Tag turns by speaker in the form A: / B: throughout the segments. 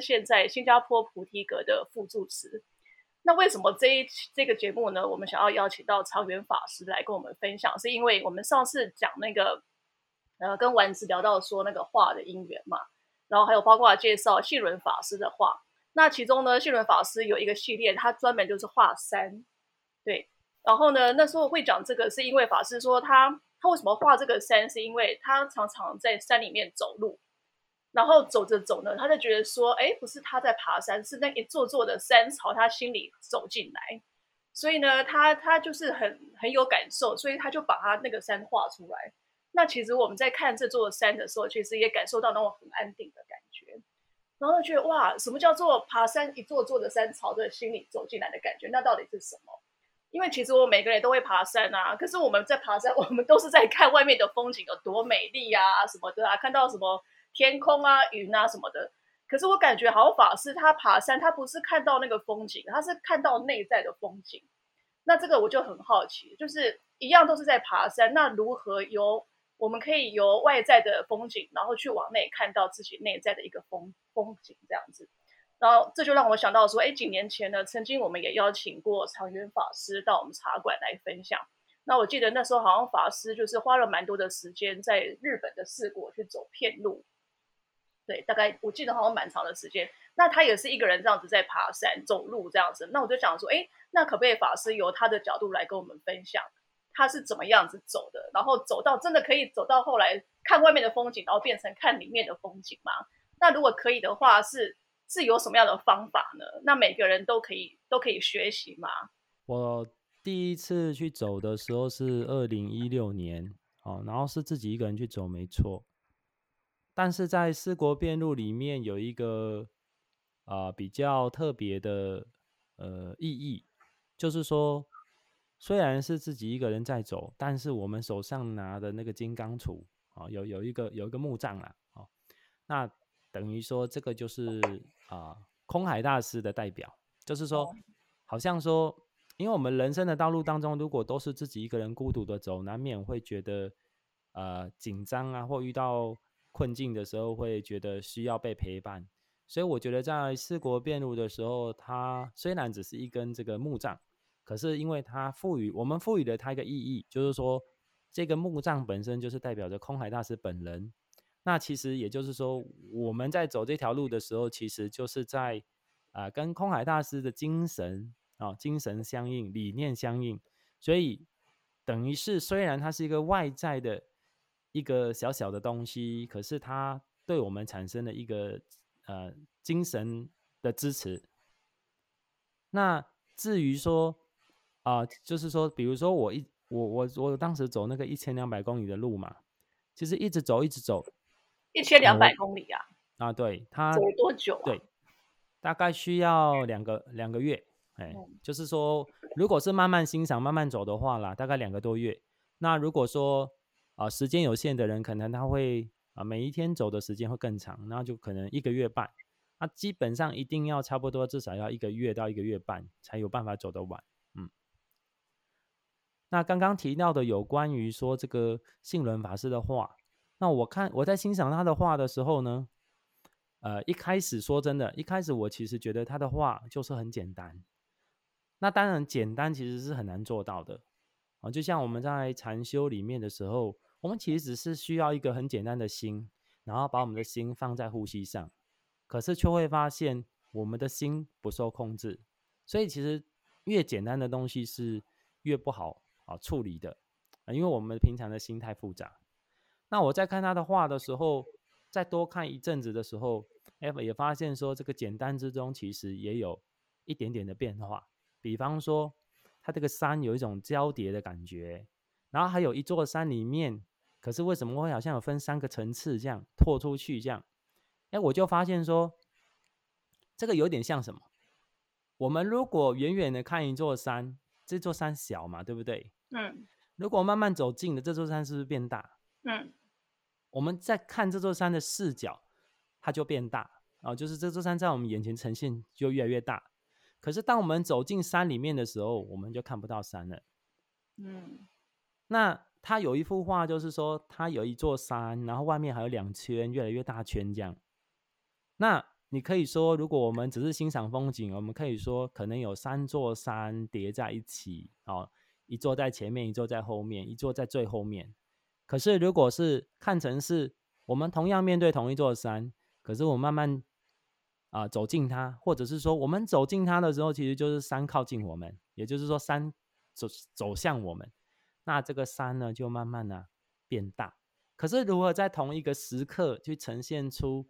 A: 现在新加坡菩提阁的副住持。那为什么这一这个节目呢？我们想要邀请到长元法师来跟我们分享，是因为我们上次讲那个呃，跟丸子聊到说那个画的因缘嘛，然后还有包括介绍信伦法师的画。那其中呢，信伦法师有一个系列，他专门就是画山，对。然后呢，那时候会讲这个，是因为法师说他他为什么画这个山，是因为他常常在山里面走路，然后走着走呢，他就觉得说，哎，不是他在爬山，是那一座座的山朝他心里走进来，所以呢，他他就是很很有感受，所以他就把他那个山画出来。那其实我们在看这座山的时候，其实也感受到那种很安定的感觉。然后觉得哇，什么叫做爬山一座座的山朝着心里走进来的感觉？那到底是什么？因为其实我每个人都会爬山啊，可是我们在爬山，我们都是在看外面的风景有多美丽啊什么的啊，看到什么天空啊、云啊什么的。可是我感觉好像法师他爬山，他不是看到那个风景，他是看到内在的风景。那这个我就很好奇，就是一样都是在爬山，那如何由我们可以由外在的风景，然后去往内看到自己内在的一个风风景这样子，然后这就让我想到说，哎，几年前呢，曾经我们也邀请过长远法师到我们茶馆来分享。那我记得那时候好像法师就是花了蛮多的时间在日本的四国去走片路，对，大概我记得好像蛮长的时间。那他也是一个人这样子在爬山走路这样子。那我就想说，哎，那可不可以法师由他的角度来跟我们分享？他是怎么样子走的？然后走到真的可以走到后来看外面的风景，然后变成看里面的风景吗？那如果可以的话，是是有什么样的方法呢？那每个人都可以都可以学习吗？
B: 我第一次去走的时候是二零一六年，哦，然后是自己一个人去走，没错。但是在四国遍路里面有一个啊比较特别的呃意义，就是说。虽然是自己一个人在走，但是我们手上拿的那个金刚杵啊，有有一个有一个木杖啊，哦，那等于说这个就是啊空海大师的代表，就是说，好像说，因为我们人生的道路当中，如果都是自己一个人孤独的走，难免会觉得呃紧张啊，或遇到困境的时候，会觉得需要被陪伴。所以我觉得在四国辩路的时候，它虽然只是一根这个木杖。可是，因为它赋予我们赋予了它一个意义，就是说，这个木杖本身就是代表着空海大师本人。那其实也就是说，我们在走这条路的时候，其实就是在啊，跟空海大师的精神啊，精神相应，理念相应。所以，等于是虽然它是一个外在的一个小小的东西，可是它对我们产生了一个呃精神的支持。那至于说，啊，就是说，比如说我一我我我当时走那个一千两百公里的路嘛，其实一直走一直走，
A: 一千两百公里啊，
B: 啊，对，它
A: 走多久啊？
B: 对，大概需要两个两个月，哎，就是说，如果是慢慢欣赏、慢慢走的话啦，大概两个多月。那如果说啊时间有限的人，可能他会啊每一天走的时间会更长，那就可能一个月半。那基本上一定要差不多至少要一个月到一个月半，才有办法走得完。嗯那刚刚提到的有关于说这个信伦法师的话，那我看我在欣赏他的画的时候呢，呃，一开始说真的，一开始我其实觉得他的画就是很简单。那当然简单其实是很难做到的啊，就像我们在禅修里面的时候，我们其实只是需要一个很简单的心，然后把我们的心放在呼吸上，可是却会发现我们的心不受控制。所以其实越简单的东西是越不好。啊，处理的啊，因为我们平常的心太复杂。那我在看他的画的时候，再多看一阵子的时候，哎，也发现说这个简单之中其实也有一点点的变化。比方说，它这个山有一种交叠的感觉，然后还有一座山里面，可是为什么会好像有分三个层次这样拓出去这样？哎，我就发现说，这个有点像什么？我们如果远远的看一座山，这座山小嘛，对不对？嗯，如果慢慢走近的这座山是不是变大？嗯，我们在看这座山的视角，它就变大啊，就是这座山在我们眼前呈现就越来越大。可是当我们走进山里面的时候，我们就看不到山了。嗯，那他有一幅画，就是说他有一座山，然后外面还有两圈越来越大圈这样。那你可以说，如果我们只是欣赏风景，我们可以说可能有三座山叠在一起，哦，一座在前面，一座在后面，一座在最后面。可是如果是看成是我们同样面对同一座山，可是我慢慢啊走近它，或者是说我们走近它的时候，其实就是山靠近我们，也就是说山走走向我们，那这个山呢就慢慢的变大。可是如何在同一个时刻去呈现出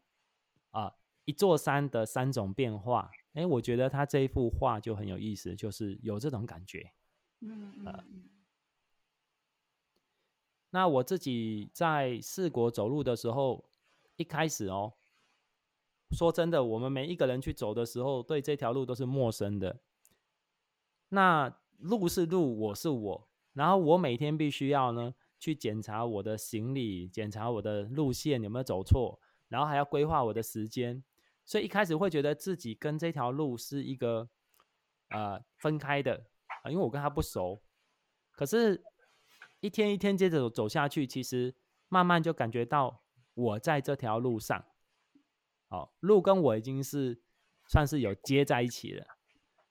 B: 啊？一座山的三种变化，哎，我觉得他这一幅画就很有意思，就是有这种感觉。嗯嗯。那我自己在四国走路的时候，一开始哦，说真的，我们每一个人去走的时候，对这条路都是陌生的。那路是路，我是我，然后我每天必须要呢去检查我的行李，检查我的路线有没有走错，然后还要规划我的时间。所以一开始会觉得自己跟这条路是一个呃分开的啊，因为我跟他不熟。可是，一天一天接着走下去，其实慢慢就感觉到我在这条路上，好，路跟我已经是算是有接在一起了。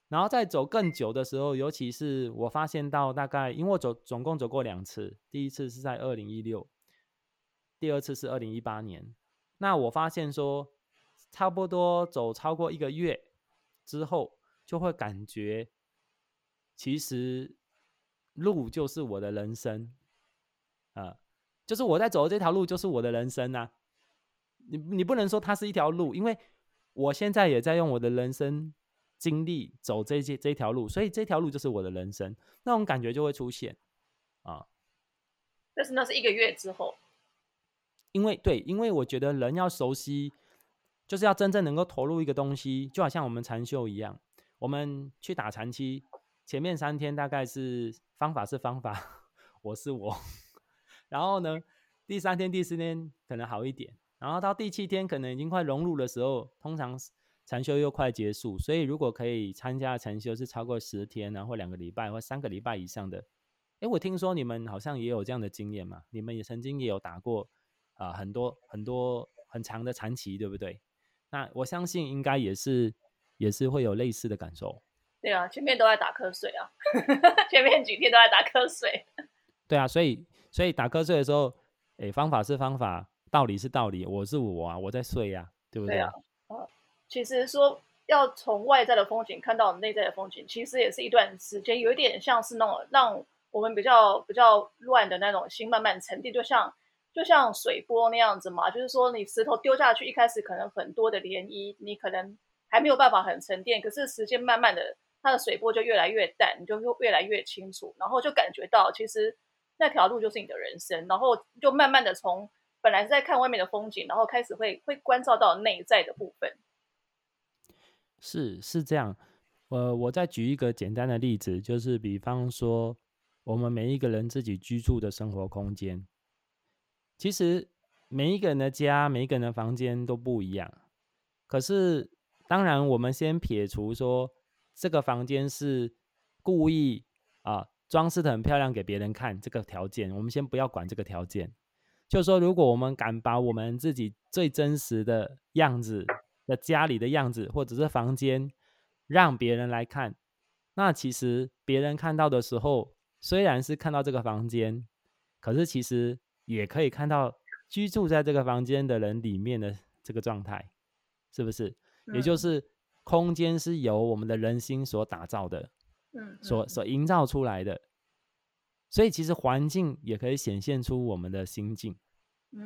B: 然后再走更久的时候，尤其是我发现到大概，因为我走总共走过两次，第一次是在二零一六，第二次是二零一八年。那我发现说。差不多走超过一个月之后，就会感觉，其实路就是我的人生，啊，就是我在走的这条路就是我的人生呐。你你不能说它是一条路，因为我现在也在用我的人生经历走这些这条路，所以这条路就是我的人生，那种感觉就会出现啊。
A: 但是那是一个月之后，
B: 因为对，因为我觉得人要熟悉。就是要真正能够投入一个东西，就好像我们禅修一样，我们去打禅期，前面三天大概是方法是方法，我是我，然后呢，第三天、第四天可能好一点，然后到第七天可能已经快融入的时候，通常禅修又快结束，所以如果可以参加禅修是超过十天，然后两个礼拜或三个礼拜以上的，哎，我听说你们好像也有这样的经验嘛，你们也曾经也有打过啊很多很多很长的禅期，对不对？那我相信应该也是，也是会有类似的感受。
A: 对啊，前面都在打瞌睡啊，前面几天都在打瞌睡。
B: 对啊，所以所以打瞌睡的时候，哎，方法是方法，道理是道理，我是我啊，我在睡呀，对不对
A: 啊？其实说要从外在的风景看到内在的风景，其实也是一段时间，有一点像是那种让我们比较比较乱的那种心慢慢沉淀，就像。就像水波那样子嘛，就是说你石头丢下去，一开始可能很多的涟漪，你可能还没有办法很沉淀，可是时间慢慢的，它的水波就越来越淡，你就越来越清楚，然后就感觉到其实那条路就是你的人生，然后就慢慢的从本来是在看外面的风景，然后开始会会关照到内在的部分。
B: 是是这样，呃，我再举一个简单的例子，就是比方说我们每一个人自己居住的生活空间。其实每一个人的家，每一个人的房间都不一样。可是，当然，我们先撇除说这个房间是故意啊装饰的很漂亮给别人看这个条件，我们先不要管这个条件。就说，如果我们敢把我们自己最真实的样子的家里的样子，或者是房间让别人来看，那其实别人看到的时候，虽然是看到这个房间，可是其实。也可以看到居住在这个房间的人里面的这个状态，是不是？也就是空间是由我们的人心所打造的，嗯，所所营造出来的。所以其实环境也可以显现出我们的心境，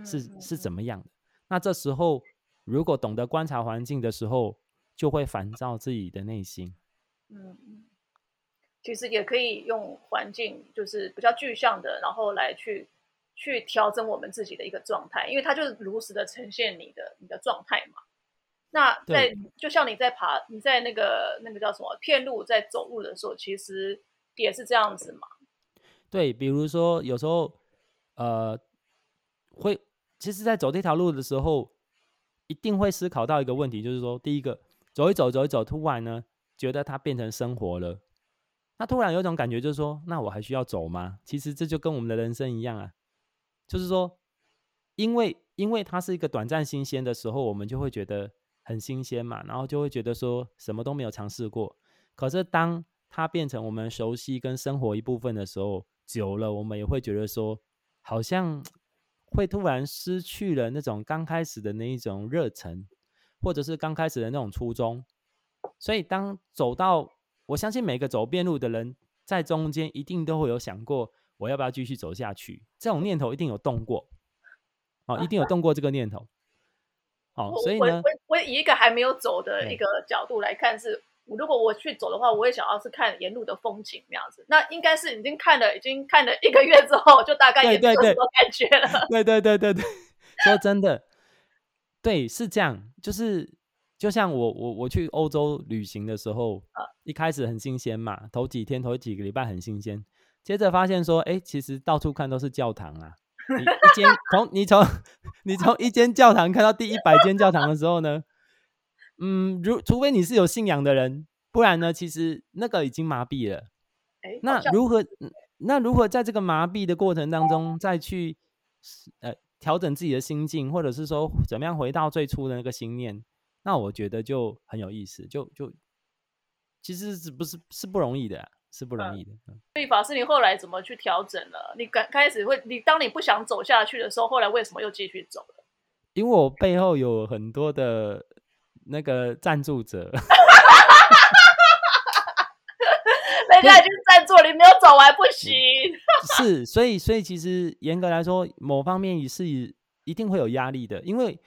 B: 是是怎么样的。那这时候如果懂得观察环境的时候，就会烦躁自己的内心。嗯
A: 嗯，其实也可以用环境，就是比较具象的，然后来去。去调整我们自己的一个状态，因为它就是如实的呈现你的你的状态嘛。那在就像你在爬，你在那个那个叫什么片路在走路的时候，其实也是这样子嘛。
B: 对，比如说有时候呃会，其实，在走这条路的时候，一定会思考到一个问题，就是说，第一个走一走走一走，突然呢觉得它变成生活了，那突然有种感觉，就是说，那我还需要走吗？其实这就跟我们的人生一样啊。就是说，因为因为它是一个短暂新鲜的时候，我们就会觉得很新鲜嘛，然后就会觉得说什么都没有尝试过。可是当它变成我们熟悉跟生活一部分的时候，久了我们也会觉得说，好像会突然失去了那种刚开始的那一种热忱，或者是刚开始的那种初衷。所以当走到，我相信每个走遍路的人在中间一定都会有想过，我要不要继续走下去？这种念头一定有动过，哦，一定有动过这个念头。哦，所以呢，
A: 我我以一个还没有走的一个角度来看，是如果我去走的话，我也想要是看沿路的风景那样子。那应该是已经看了，已经看了一个月之后，就大概也没有什么感觉了。
B: 对对对对对，说真的，对，是这样。就是就像我我我去欧洲旅行的时候，一开始很新鲜嘛，头几天头几个礼拜很新鲜，接着发现说，哎，其实到处看都是教堂啊。你一间从你从 你从一间教堂看到第一百间教堂的时候呢，嗯，如除非你是有信仰的人，不然呢，其实那个已经麻痹了。那如何那如何在这个麻痹的过程当中再去呃调整自己的心境，或者是说怎么样回到最初的那个心念？那我觉得就很有意思，就就其实是不是是不容易的。是不容易的。
A: 所以法师，你后来怎么去调整了？你刚开始会，你当你不想走下去的时候，后来为什么又继续走了？
B: 因为我背后有很多的那个赞助者。
A: 人家已经赞助，你没有走完不行。
B: 是，所以，所以其实严格来说，某方面也是一定会有压力的，因为。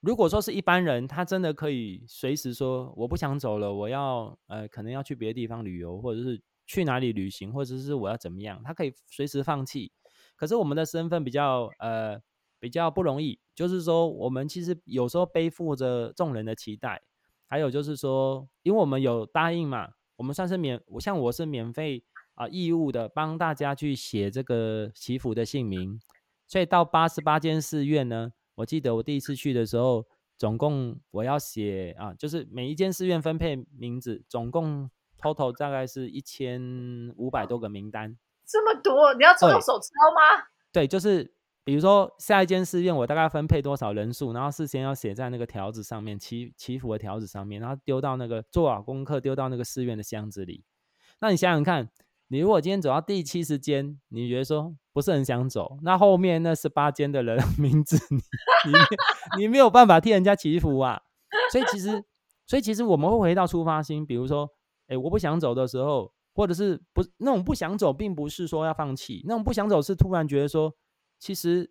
B: 如果说是一般人，他真的可以随时说我不想走了，我要呃可能要去别的地方旅游，或者是去哪里旅行，或者是我要怎么样，他可以随时放弃。可是我们的身份比较呃比较不容易，就是说我们其实有时候背负着众人的期待，还有就是说，因为我们有答应嘛，我们算是免，我像我是免费啊义务的帮大家去写这个祈福的姓名，所以到八十八间寺院呢。我记得我第一次去的时候，总共我要写啊，就是每一间寺院分配名字，总共 total 大概是一千五百多个名单。
A: 这么多，你要用手抄吗？
B: 对，就是比如说下一间寺院，我大概分配多少人数，然后事先要写在那个条子上面，祈祈福的条子上面，然后丢到那个做好功课，丢到那个寺院的箱子里。那你想想看。你如果今天走到第七十间，你觉得说不是很想走，那后面那十八间的人 名字，你你你没有办法替人家祈福啊。所以其实，所以其实我们会回到出发心，比如说，哎，我不想走的时候，或者是不那种不想走，并不是说要放弃，那种不想走是突然觉得说，其实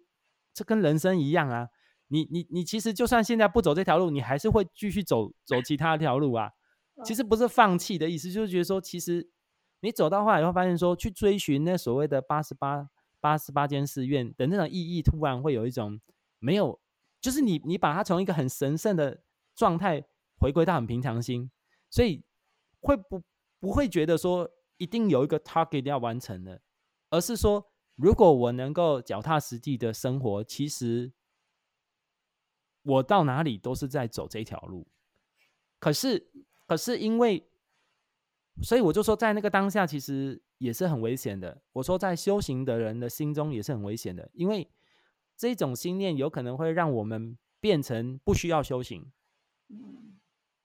B: 这跟人生一样啊。你你你其实就算现在不走这条路，你还是会继续走走其他条路啊。其实不是放弃的意思，就是觉得说，其实。你走到后来，会发现说，去追寻那所谓的八十八八十八间寺院的那种意义，突然会有一种没有，就是你你把它从一个很神圣的状态回归到很平常心，所以会不不会觉得说一定有一个 target 要完成的，而是说，如果我能够脚踏实地的生活，其实我到哪里都是在走这条路，可是可是因为。所以我就说，在那个当下，其实也是很危险的。我说，在修行的人的心中也是很危险的，因为这种心念有可能会让我们变成不需要修行。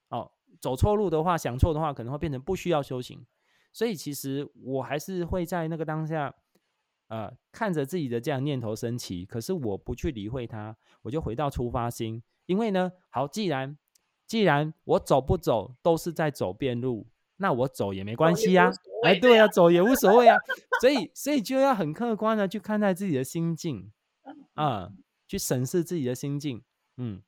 B: 哦，走错路的话，想错的话，可能会变成不需要修行。所以，其实我还是会在那个当下，呃，看着自己的这样念头升起，可是我不去理会它，我就回到出发心。因为呢，好，既然既然我走不走都是在走遍路。那我走也没关系呀，哎，对呀，走也无所谓啊，所以，所以就要很客观的去看待自己的心境，啊，去审视自己的心境，嗯，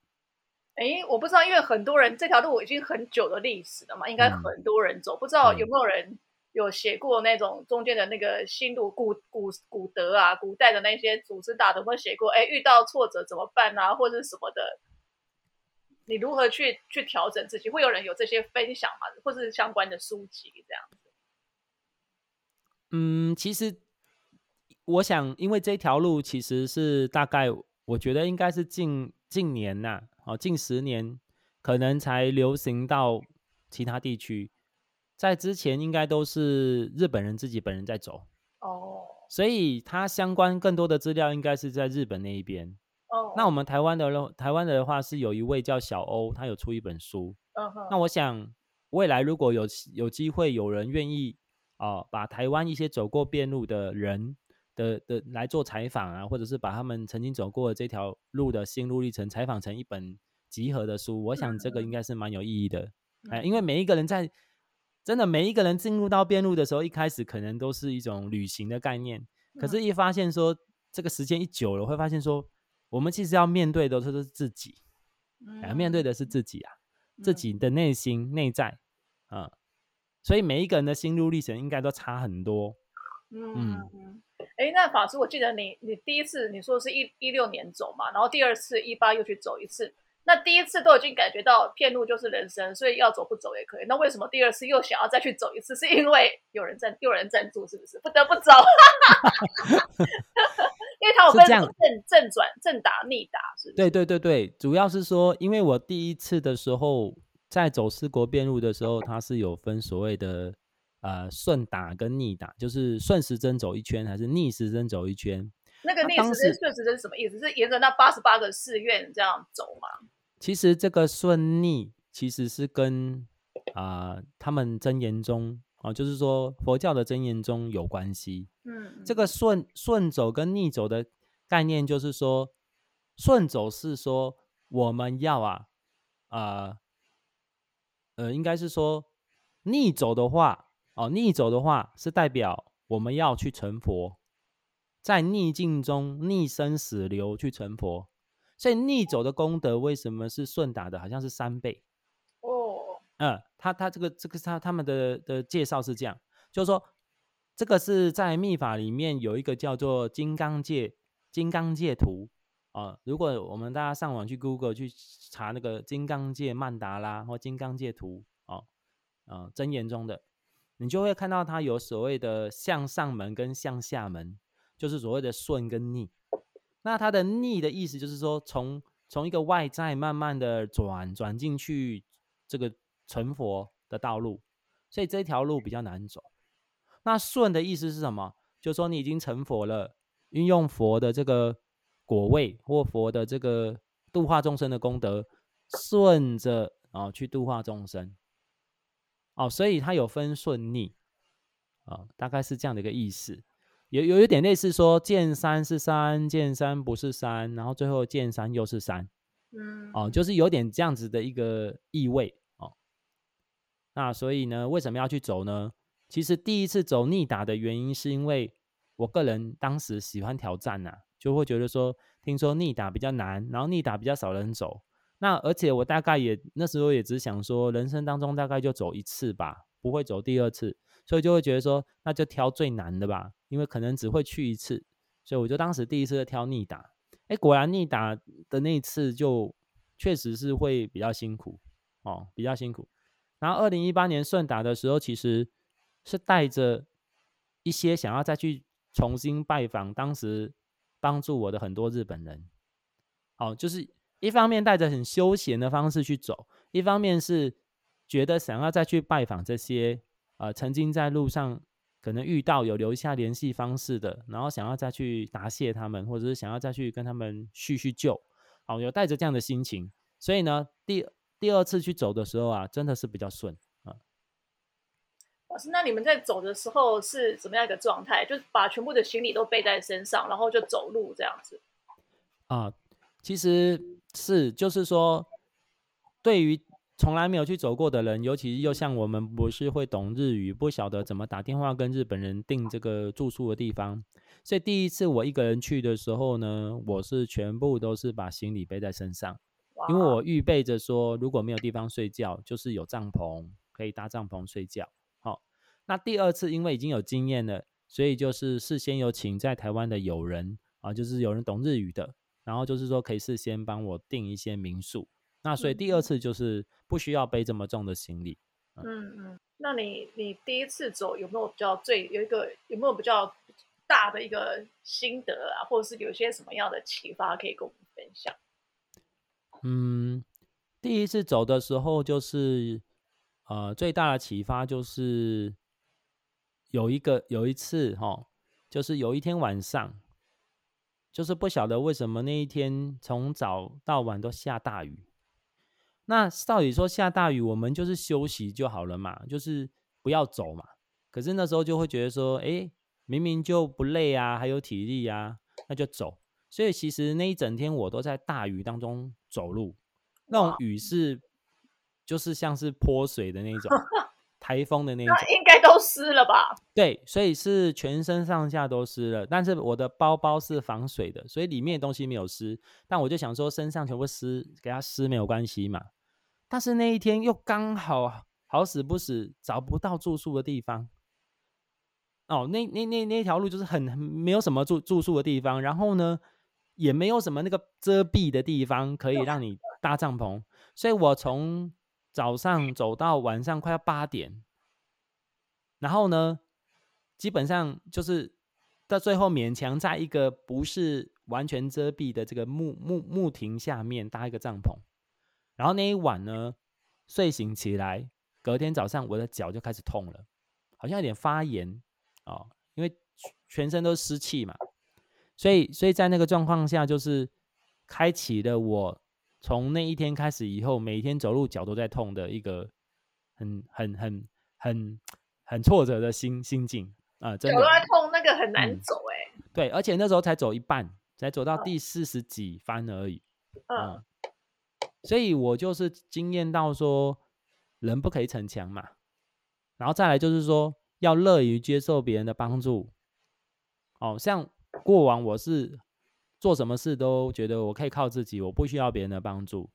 A: 哎，我不知道，因为很多人这条路已经很久的历史了嘛，应该很多人走，不知道有没有人有写过那种中间的那个心路古古古德啊，古代的那些组织大德会写过，哎，遇到挫折怎么办啊，或者什么的。你如何去去调整自己？会有人有这些分享吗？或是相关的书籍这样子？
B: 嗯，其实我想，因为这条路其实是大概，我觉得应该是近近年呐，哦，近十年可能才流行到其他地区，在之前应该都是日本人自己本人在走哦，所以它相关更多的资料应该是在日本那一边。
A: 哦，
B: 那我们台湾的咯台湾的话是有一位叫小欧，他有出一本书。
A: 嗯哼，
B: 那我想未来如果有有机会有人愿意啊、把台湾一些走过遍路的人的的来做采访啊，或者是把他们曾经走过的这条路的心路历程采访成一本集合的书，我想这个应该是蛮有意义的。哎，因为每一个人在真的每一个人进入到边路的时候，一开始可能都是一种旅行的概念，可是，一发现说这个时间一久了，会发现说我们其实要面对的都是自己，啊，面对的是自己啊，自己的内心内在啊，所以每一个人的心路历程应该都差很多。
A: 嗯嗯嗯。哎，那法师，我记得你你第一次你说是一一六年走嘛，然后第二次一八又去走一次。那第一次都已经感觉到骗路就是人生，所以要走不走也可以。那为什么第二次又想要再去走一次？是因为有人赞，有人赞助，是不是不得不走？因为他有分正正转、正打、逆打，是？
B: 对对对对，主要是说，因为我第一次的时候在走四国边路的时候，它是有分所谓的呃顺打跟逆打，就是顺时针走一圈还是逆时针走一圈。
A: 那个逆时针、顺时针什么意思？是沿着那八十八个寺院这样走吗？
B: 其实这个顺逆其实是跟啊他们真言中啊，就是说佛教的真言中有关系。
A: 嗯，
B: 这个顺顺走跟逆走的概念，就是说顺走是说我们要啊啊呃，应该是说逆走的话哦，逆走的话是代表我们要去成佛，在逆境中逆生死流去成佛。所以逆走的功德为什么是顺打的？好像是三倍
A: 哦。
B: 嗯，他他这个这个他他们的的介绍是这样，就是说这个是在密法里面有一个叫做金刚界金刚界图啊。如果我们大家上网去 Google 去查那个金刚界曼达拉或金刚界图啊啊真言中的，你就会看到它有所谓的向上门跟向下门，就是所谓的顺跟逆。那它的逆的意思就是说，从从一个外在慢慢的转转进去这个成佛的道路，所以这条路比较难走。那顺的意思是什么？就是说你已经成佛了，运用佛的这个果位或佛的这个度化众生的功德，顺着啊去度化众生。哦，所以它有分顺逆啊，大概是这样的一个意思。有有一点类似说，见山是山，见山不是山，然后最后见山又是山，
A: 嗯，
B: 哦，就是有点这样子的一个意味哦。那所以呢，为什么要去走呢？其实第一次走逆打的原因，是因为我个人当时喜欢挑战呐，就会觉得说，听说逆打比较难，然后逆打比较少人走，那而且我大概也那时候也只想说，人生当中大概就走一次吧，不会走第二次，所以就会觉得说，那就挑最难的吧。因为可能只会去一次，所以我就当时第一次挑逆打，哎，果然逆打的那一次就确实是会比较辛苦哦，比较辛苦。然后二零一八年顺打的时候，其实是带着一些想要再去重新拜访当时帮助我的很多日本人，哦，就是一方面带着很休闲的方式去走，一方面是觉得想要再去拜访这些呃曾经在路上。可能遇到有留下联系方式的，然后想要再去答谢他们，或者是想要再去跟他们叙叙旧，哦，有带着这样的心情，所以呢，第第二次去走的时候啊，真的是比较顺啊。
A: 老师，那你们在走的时候是怎么样一个状态？就是把全部的行李都背在身上，然后就走路这样子？
B: 啊，其实是就是说，对于。从来没有去走过的人，尤其又像我们不是会懂日语，不晓得怎么打电话跟日本人订这个住宿的地方，所以第一次我一个人去的时候呢，我是全部都是把行李背在身上，因为我预备着说，如果没有地方睡觉，就是有帐篷可以搭帐篷睡觉。好，那第二次因为已经有经验了，所以就是事先有请在台湾的友人啊，就是有人懂日语的，然后就是说可以事先帮我订一些民宿。那所以第二次就是不需要背这么重的行李。
A: 嗯嗯，那你你第一次走有没有比较最有一个有没有比较大的一个心得啊，或者是有些什么样的启发可以跟我们分享？
B: 嗯，第一次走的时候就是呃最大的启发就是有一个有一次哈，就是有一天晚上，就是不晓得为什么那一天从早到晚都下大雨。那到底说下大雨，我们就是休息就好了嘛，就是不要走嘛。可是那时候就会觉得说，哎，明明就不累啊，还有体力啊，那就走。所以其实那一整天我都在大雨当中走路，那种雨是就是像是泼水的那种，台风的那种，
A: 应该都湿了吧？
B: 对，所以是全身上下都湿了。但是我的包包是防水的，所以里面的东西没有湿。但我就想说，身上全部湿，给它湿没有关系嘛。但是那一天又刚好好死不死找不到住宿的地方。哦，那那那那条路就是很没有什么住住宿的地方，然后呢？也没有什么那个遮蔽的地方可以让你搭帐篷，所以我从早上走到晚上快要八点，然后呢，基本上就是到最后勉强在一个不是完全遮蔽的这个木木木亭下面搭一个帐篷，然后那一晚呢，睡醒起来，隔天早上我的脚就开始痛了，好像有点发炎哦，因为全身都是湿气嘛。所以，所以在那个状况下，就是开启了我从那一天开始以后，每天走路脚都在痛的一个很、很、很、很、很挫折的心心境啊！真的，
A: 脚都在痛，那个很难走哎。
B: 对，而且那时候才走一半，才走到第四十几番而已。嗯。所以我就是经验到说，人不可以逞强嘛。然后再来就是说，要乐于接受别人的帮助。哦，像。过往我是做什么事都觉得我可以靠自己，我不需要别人的帮助。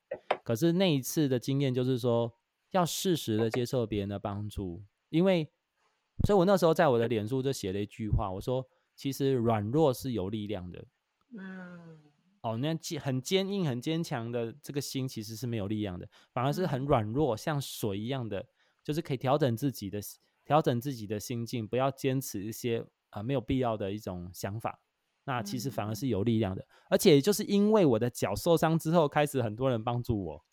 B: 可是那一次的经验就是说，要适时的接受别人的帮助，因为，所以我那时候在我的脸书就写了一句话，我说，其实软弱是有力量的。嗯，哦，那坚很坚硬、很坚强的这个心其实是没有力量的，反而是很软弱，像水一样的，就是可以调整自己的调整自己的心境，不要坚持一些啊没有必要的一种想法。那其实反而是有力量的，而且就是因为我的脚受伤之后，开始很多人帮助我，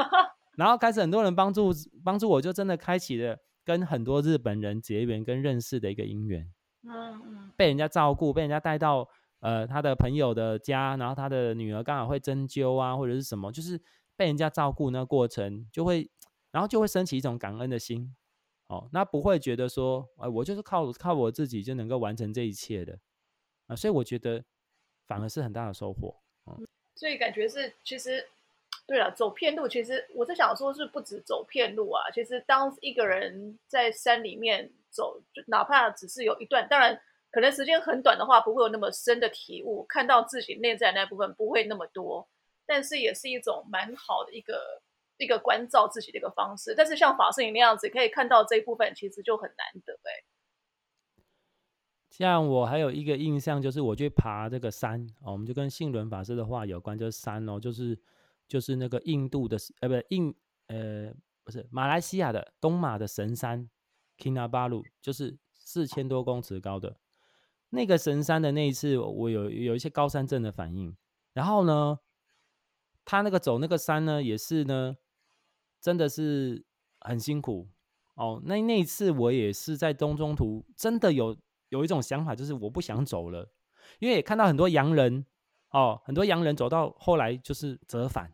B: 然后开始很多人帮助帮助我，就真的开启了跟很多日本人结缘跟认识的一个姻缘。嗯嗯，被人家照顾，被人家带到呃他的朋友的家，然后他的女儿刚好会针灸啊，或者是什么，就是被人家照顾那过程，就会然后就会升起一种感恩的心。哦，那不会觉得说，哎，我就是靠靠我自己就能够完成这一切的。啊，所以我觉得反而是很大的收获。嗯，
A: 所以感觉是，其实对了，走偏路，其实我在想说，是不止走偏路啊。其实当一个人在山里面走，就哪怕只是有一段，当然可能时间很短的话，不会有那么深的体悟，看到自己内在那部分不会那么多，但是也是一种蛮好的一个一个关照自己的一个方式。但是像法师你那样子，可以看到这一部分，其实就很难得哎。
B: 像我还有一个印象，就是我去爬这个山哦，我们就跟信伦法师的话有关，就是山哦，就是就是那个印度的呃，不印呃不是马来西亚的东马的神山 Kinabalu，就是四千多公尺高的那个神山的那一次，我有有一些高山症的反应。然后呢，他那个走那个山呢，也是呢，真的是很辛苦哦。那那一次我也是在东中途真的有。有一种想法，就是我不想走了，因为也看到很多洋人哦，很多洋人走到后来就是折返。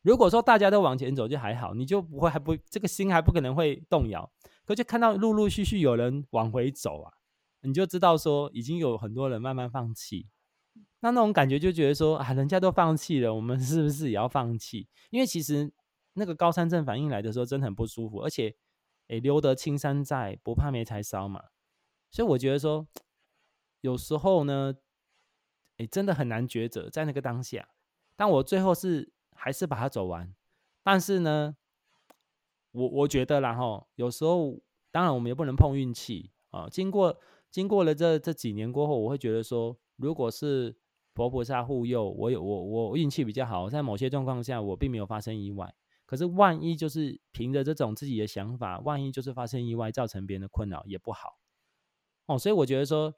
B: 如果说大家都往前走就还好，你就不会还不这个心还不可能会动摇。可就看到陆陆续续有人往回走啊，你就知道说已经有很多人慢慢放弃。那那种感觉就觉得说啊，人家都放弃了，我们是不是也要放弃？因为其实那个高山症反应来的时候真的很不舒服，而且诶，留得青山在，不怕没柴烧嘛。所以我觉得说，有时候呢，哎，真的很难抉择在那个当下。但我最后是还是把它走完。但是呢，我我觉得然后有时候，当然我们也不能碰运气啊。经过经过了这这几年过后，我会觉得说，如果是佛菩萨护佑，我有我我运气比较好，在某些状况下我并没有发生意外。可是万一就是凭着这种自己的想法，万一就是发生意外，造成别人的困扰也不好。哦，所以我觉得说，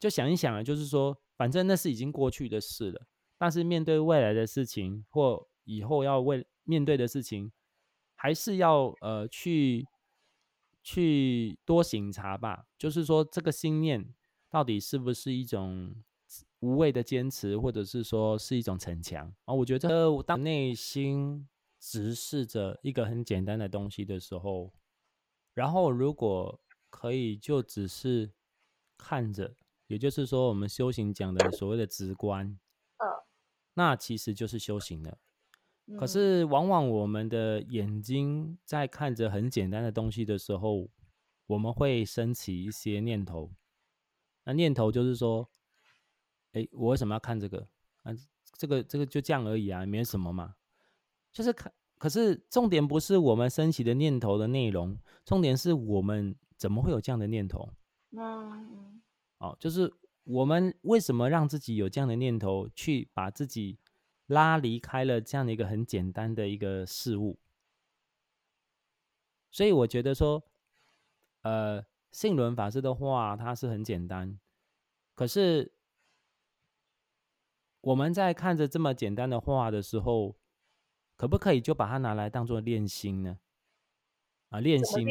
B: 就想一想啊，就是说，反正那是已经过去的事了。但是面对未来的事情，或以后要为面对的事情，还是要呃去去多醒察吧。就是说，这个心念到底是不是一种无谓的坚持，或者是说是一种逞强啊。我觉得当内心直视着一个很简单的东西的时候，然后如果可以就只是看着，也就是说我们修行讲的所谓的直观，
A: 嗯，
B: 那其实就是修行了。可
A: 嗯
B: 是往往我们的眼睛在看着很简单的东西的时候，我们会升起一些念头。那念头就是说，哎，我为什么要看这个？啊，这个这个就这样而已啊，没什么嘛。就是看，可是重点不是我们升起的念头的内容，重点是我们怎么会有这样的念头？
A: 嗯
B: 哦，就是我们为什么让自己有这样的念头，去把自己拉离开了这样的一个很简单的一个事物。所以我觉得说，呃，性轮法师的话，它是很简单，可是我们在看着这么简单的话的时候，可不可以就把它拿来当做练心呢？啊，练心？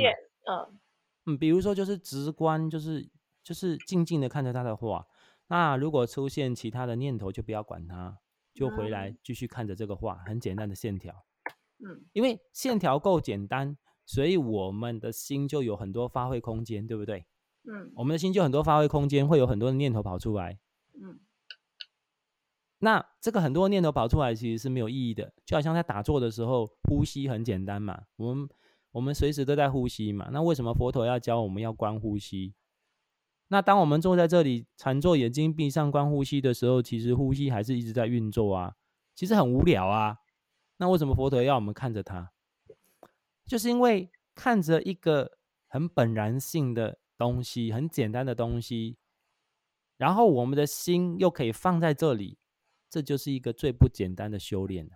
A: 嗯
B: 嗯，比如说就是直观，就是就是静静的看着他的画。那如果出现其他的念头，就不要管它，就回来继续看着这个画，很简单的线条。
A: 嗯
B: 因为线条够简单，所以我们的心就有很多发挥空间，对不对？
A: 嗯
B: 我们的心就很多发挥空间，会有很多的念头跑出来。
A: 嗯
B: 那这个很多念头跑出来，其实是没有意义的，就好像在打坐的时候，呼吸很简单嘛，我们我们随时都在呼吸嘛。那为什么佛陀要教我们要观呼吸？那当我们坐在这里禅坐，眼睛闭上观呼吸的时候，其实呼吸还是一直在运作啊，其实很无聊啊。那为什么佛陀要我们看着它？就是因为看着一个很本然性的东西，很简单的东西，然后我们的心又可以放在这里，这就是一个最不简单的修炼了。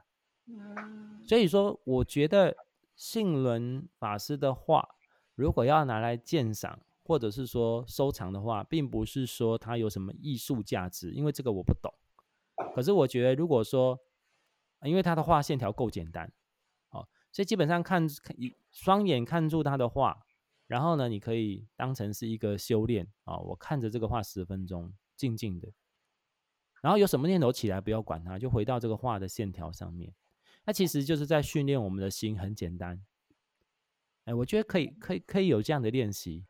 A: 嗯
B: 所以说，我觉得信伦法师的话，如果要拿来鉴赏或者是说收藏的话，并不是说它有什么艺术价值，因为这个我不懂。可是我觉得，如果说，因为他的画线条够简单，哦，所以基本上看一双眼看住他的画，然后呢，你可以当成是一个修炼啊、我看着这个画十分钟，静静的，然后有什么念头起来，不要管它，就回到这个画的线条上面。那其实就是在训练我们的心，很简单。哎，我觉得可以，可以，可以有这样的练习。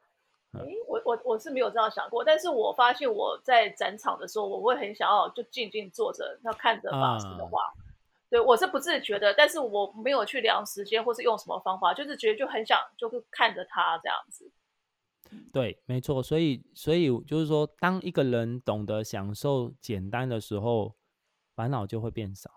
A: 诶，我我我是没有这样想过，但是我发现我在展场的时候，我会很想要就静静坐着，要看着法师的
B: 啊
A: 画。对我是不自觉的，但是我没有去量时间或是用什么方法，就是觉得就很想就是看着他这样子。
B: 对，没错。所以，所以就是说，当一个人懂得享受简单的时候，烦恼就会变少。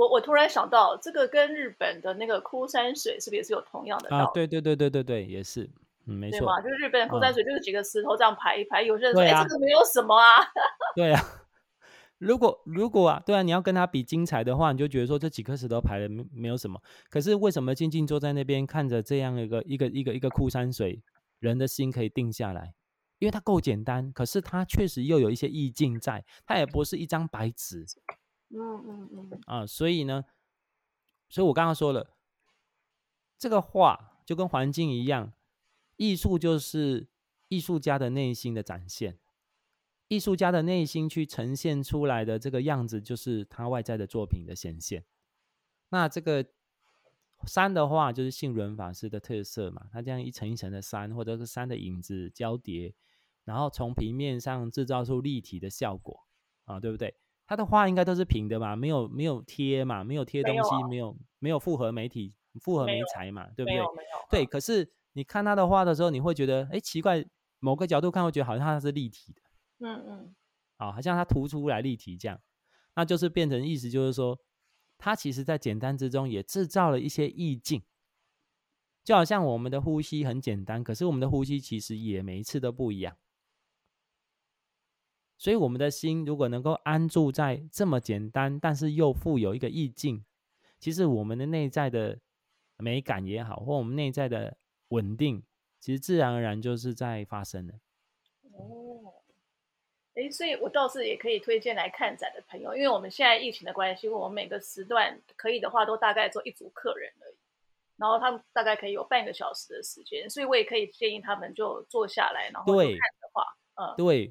A: 哦，我我突然想到，这个跟日本的那个枯山水是不是也是有同样的道理？
B: 啊，对对对对对对，也是，嗯，没错？
A: 就是日本的枯山水，就是几个石头这样排一排，有些人说，哎、这个没有什么啊。
B: 对啊。如果如果啊，对啊，你要跟他比精彩的话，你就觉得说这几颗石头排的没没有什么。可是为什么静静坐在那边看着这样一个一个一个一个枯山水，人的心可以定下来？因为它够简单，可是它确实又有一些意境在，它也不是一张白纸。
A: 嗯嗯嗯
B: 啊，所以呢，所以我刚刚说了，这个画就跟环境一样，艺术就是艺术家的内心的展现，艺术家的内心去呈现出来的这个样子，就是他外在的作品的显现。那这个山的话，就是信伦法师的特色嘛，他这样一层一层的山，或者是山的影子交叠，然后从平面上制造出立体的效果啊，对不对？他的画应该都是平的嘛，没有没有贴嘛，没有贴东西，
A: 没有啊
B: 没有复合媒体、复合媒材嘛，对不对。对，可是你看他的画的时候，你会觉得，哎，奇怪，某个角度看会觉得好像它是立体的，
A: 嗯嗯
B: 啊，好像它凸出来立体这样，那就是变成意思就是说，它其实在简单之中也制造了一些意境，就好像我们的呼吸很简单，可是我们的呼吸其实也每一次都不一样。所以，我们的心如果能够安住在这么简单，但是又富有一个意境，其实我们的内在的美感也好，或我们内在的稳定，其实自然而然就是在发生的。
A: 哦，哎，所以我倒是也可以推荐来看展的朋友，因为我们现在疫情的关系，我们每个时段可以的话，都大概做一组客人而已，然后他们大概可以有半个小时的时间，所以我也可以建议他们就坐下来，然后看的话，嗯，
B: 对，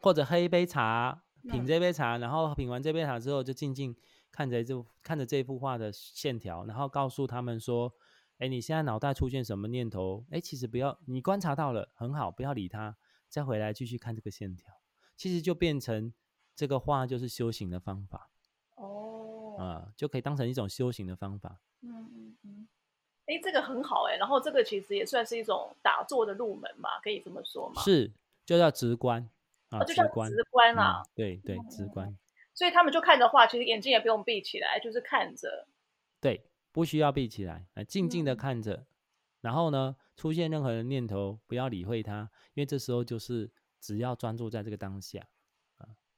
B: 或者喝一杯茶，品
A: 嗯
B: 这杯茶，然后品完这杯茶之后，就静静看着这看着这幅画的线条，然后告诉他们说：“哎，你现在脑袋出现什么念头？哎，其实不要，你观察到了，很好，不要理它，再回来继续看这个线条。其实就变成这个画就是修行的方法
A: 哦，
B: 啊、就可以当成一种修行的方法。
A: 嗯嗯嗯，哎，这个很好哎，然后这个其实也算是一种打坐的入门嘛，可以这么说吗？
B: 是，就叫直观啊，
A: 哦，就叫
B: 直观
A: 啊。
B: 对对，直观，
A: 所以他们就看着画，其实眼睛也不用闭起来，就是看着。
B: 对，不需要闭起来，啊，静静的
A: 嗯
B: 看着。然后呢，出现任何的念头，不要理会它，因为这时候就是只要专注在这个当下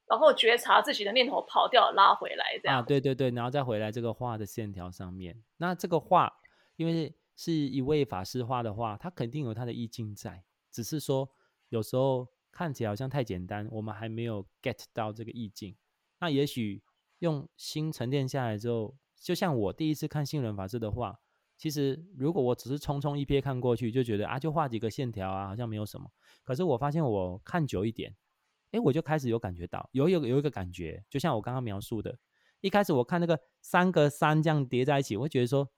A: 然后觉察自己的念头跑掉，拉回来，这样。
B: 啊，对对对，然后再回来这个画的线条上面。那这个画，因为是一位法师画的画，它肯定有它的意境在，只是说有时候看起来好像太简单，我们还没有 get 到这个意境。那也许用心沉淀下来之后，就像我第一次看信仁法师的画，其实如果我只是匆匆一瞥看过去，就觉得啊，就画几个线条啊，好像没有什么。可是我发现我看久一点，哎，我就开始有感觉到，有有有一个感觉，就像我刚刚描述的，一开始我看那个三个山这样叠在一起，我会觉得说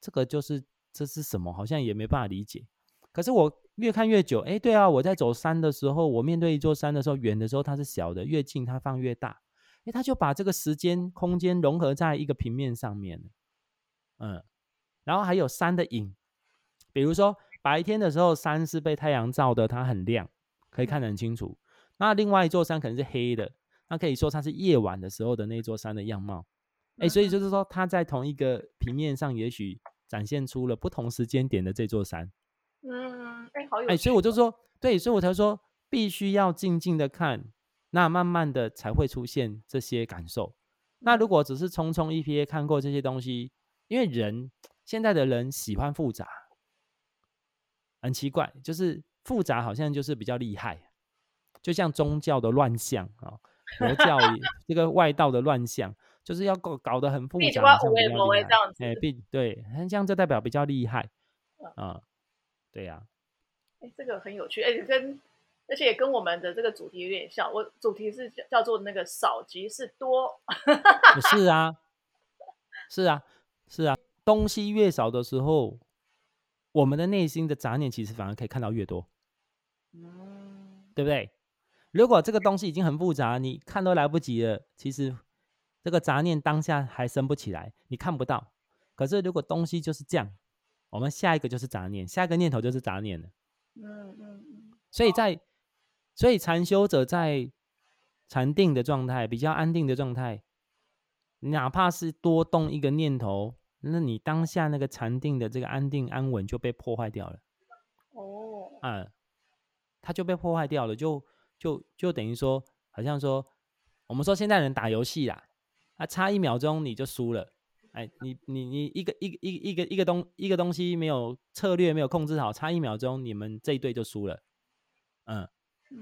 B: 这个就是这是什么，好像也没办法理解。可是我越看越久，哎，对啊，我在走山的时候，我面对一座山的时候，远的时候它是小的，越近它放越大，哎，它就把这个时间空间融合在一个平面上面了，嗯，然后还有山的影，比如说白天的时候，山是被太阳照的，它很亮，可以看得很清楚。那另外一座山可能是黑的，那可以说它是夜晚的时候的那座山的样貌。哎，所以就是说，它在同一个平面上，也许展现出了不同时间点的这座山。
A: 嗯，哎，好有
B: 哎，
A: 趣。
B: 所以我就说，对，所以我才说，必须要静静的看，那慢慢的才会出现这些感受。那如果只是匆匆一瞥看过这些东西，因为人现在的人喜欢复杂，很奇怪，就是复杂好像就是比较厉害，就像宗教的乱象啊，佛教也 这个外道的乱象，就是要搞搞得很复杂，
A: 必须要
B: 好像比较厉害
A: 不为这样子
B: 哎，必对，这样就代表比较厉害
A: 嗯
B: 啊，对呀、
A: 哎，这个很有趣，哎，跟而且也跟我们的这个主题有点像。我主题是叫叫做那个少即是多，
B: 是啊，是啊，是啊，东西越少的时候，我们的内心的杂念其实反而可以看到越多，
A: 嗯，
B: 对不对？如果这个东西已经很复杂，你看都来不及了，其实这个杂念当下还升不起来，你看不到。可是如果东西就是这样，我们下一个就是杂念，下一个念头就是杂念了。
A: 嗯嗯嗯，
B: 所以在，所以禅修者在禅定的状态，比较安定的状态，哪怕是多动一个念头，那你当下那个禅定的这个安定安稳就被破坏掉了
A: 哦，
B: 啊、它就被破坏掉了，就就就等于说，好像说，我们说现在人打游戏啦，啊，差一秒钟你就输了。哎，你你你一个一个一个一个一个东一个东西没有策略没有控制好，差一秒钟你们这一队就输了，嗯，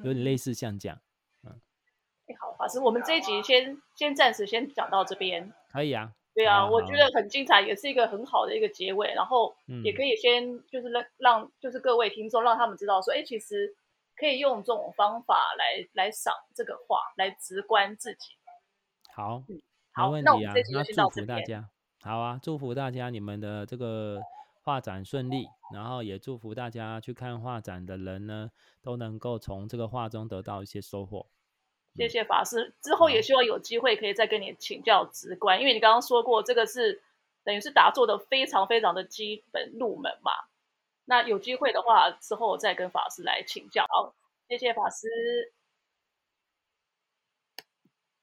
B: 有点类似像这样，
A: 哎，好，法师，我们这一集先先暂时先讲到这边。
B: 可以啊，
A: 对啊，我觉得很精彩，也是一个很好的一个结尾。然后也
B: 嗯
A: 可以先就是让让就是各位听众让他们知道说，哎，其实可以用这种方法来来赏这个画，来直观自己。
B: 好，没
A: 好那我们这集，就先到
B: 祝福大
A: 这边
B: 家，好啊，祝福大家你们的这个画展顺利，然后也祝福大家去看画展的人呢，都能够从这个画中得到一些收获。
A: 谢谢法师，之后也希望有机会可以再跟你请教直观，因为你刚刚说过这个是等于是打坐的非常非常的基本入门嘛。那有机会的话，之后再跟法师来请教。好，谢谢法师。